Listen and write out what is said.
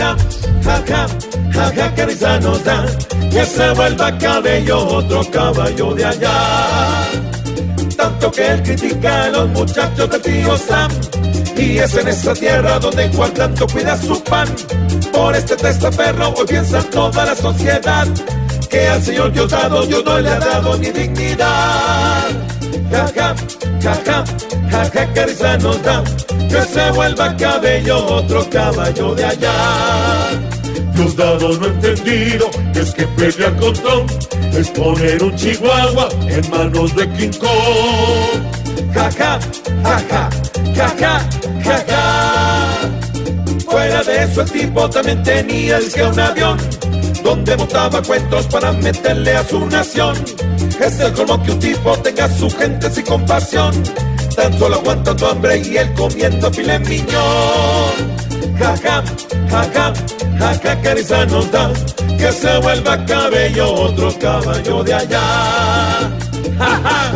Jaja, jaja, jaja, que risa nos da que se vuelva cabello otro caballo de allá. Tanto que él critica a los muchachos de tío Sam. Y es en esta tierra donde Juan tanto cuida su pan. Por este testaferro hoy piensa toda la sociedad que al Señor Diosdado Dios no le ha dado ni dignidad. Jaja, jaja, que risa nos da que se vuelva cabello otro caballo de allá. Diosdado no entendido es que pelear con Tom es poner un chihuahua en manos de King Kong. Jaja, jaja, jaja, jaja. Fuera de eso el tipo también tenía el que un avión donde montaba cuentos para meterle a su nación. Es el colmo que un tipo tenga su gente sin compasión. Tan solo aguantando hambre y él comiendo filet miñón. Jaja, jaja, jaja, risa nos da que se vuelva cabello otro caballo de allá. Jaja.